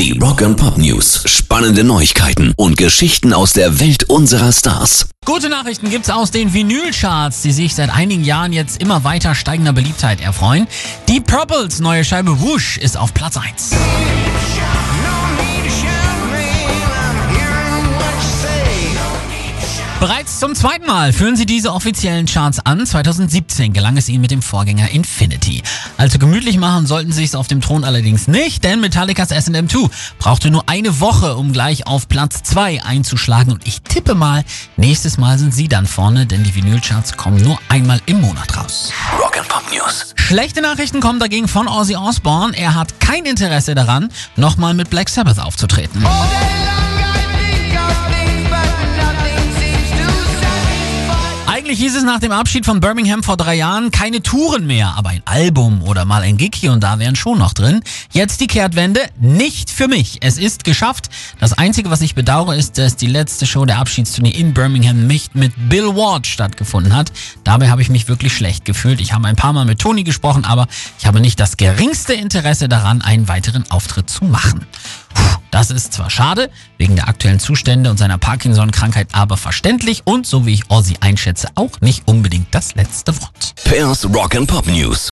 Die Rock and Pop News. Spannende Neuigkeiten und Geschichten aus der Welt unserer Stars. Gute Nachrichten gibt's aus den Vinylcharts, die sich seit einigen Jahren jetzt immer weiter steigender Beliebtheit erfreuen. Die Purples neue Scheibe Whoosh ist auf Platz 1. Bereits zum zweiten Mal führen sie diese offiziellen Charts an. 2017 gelang es ihnen mit dem Vorgänger Infinity. Also gemütlich machen sollten sie es auf dem Thron allerdings nicht, denn Metallicas SM2 brauchte nur eine Woche, um gleich auf Platz 2 einzuschlagen. Und ich tippe mal, nächstes Mal sind sie dann vorne, denn die Vinylcharts kommen nur einmal im Monat raus. Rock and Pop News. Schlechte Nachrichten kommen dagegen von Ozzy Osbourne. Er hat kein Interesse daran, nochmal mit Black Sabbath aufzutreten. Eigentlich hieß es nach dem Abschied von Birmingham vor drei Jahren keine Touren mehr, aber ein Album oder mal ein Gig hier und da wären schon noch drin. Jetzt die Kehrtwende, nicht für mich. Es ist geschafft. Das Einzige, was ich bedauere, ist, dass die letzte Show der Abschiedstournee in Birmingham nicht mit Bill Ward stattgefunden hat. Dabei habe ich mich wirklich schlecht gefühlt. Ich habe ein paar Mal mit Tony gesprochen, aber ich habe nicht das geringste Interesse daran, einen weiteren Auftritt zu machen. Das ist zwar schade, wegen der aktuellen Zustände und seiner Parkinson-Krankheit, aber verständlich und, so wie ich Ozzy einschätze, auch nicht unbedingt das letzte Wort. Pairs Rock and Pop News.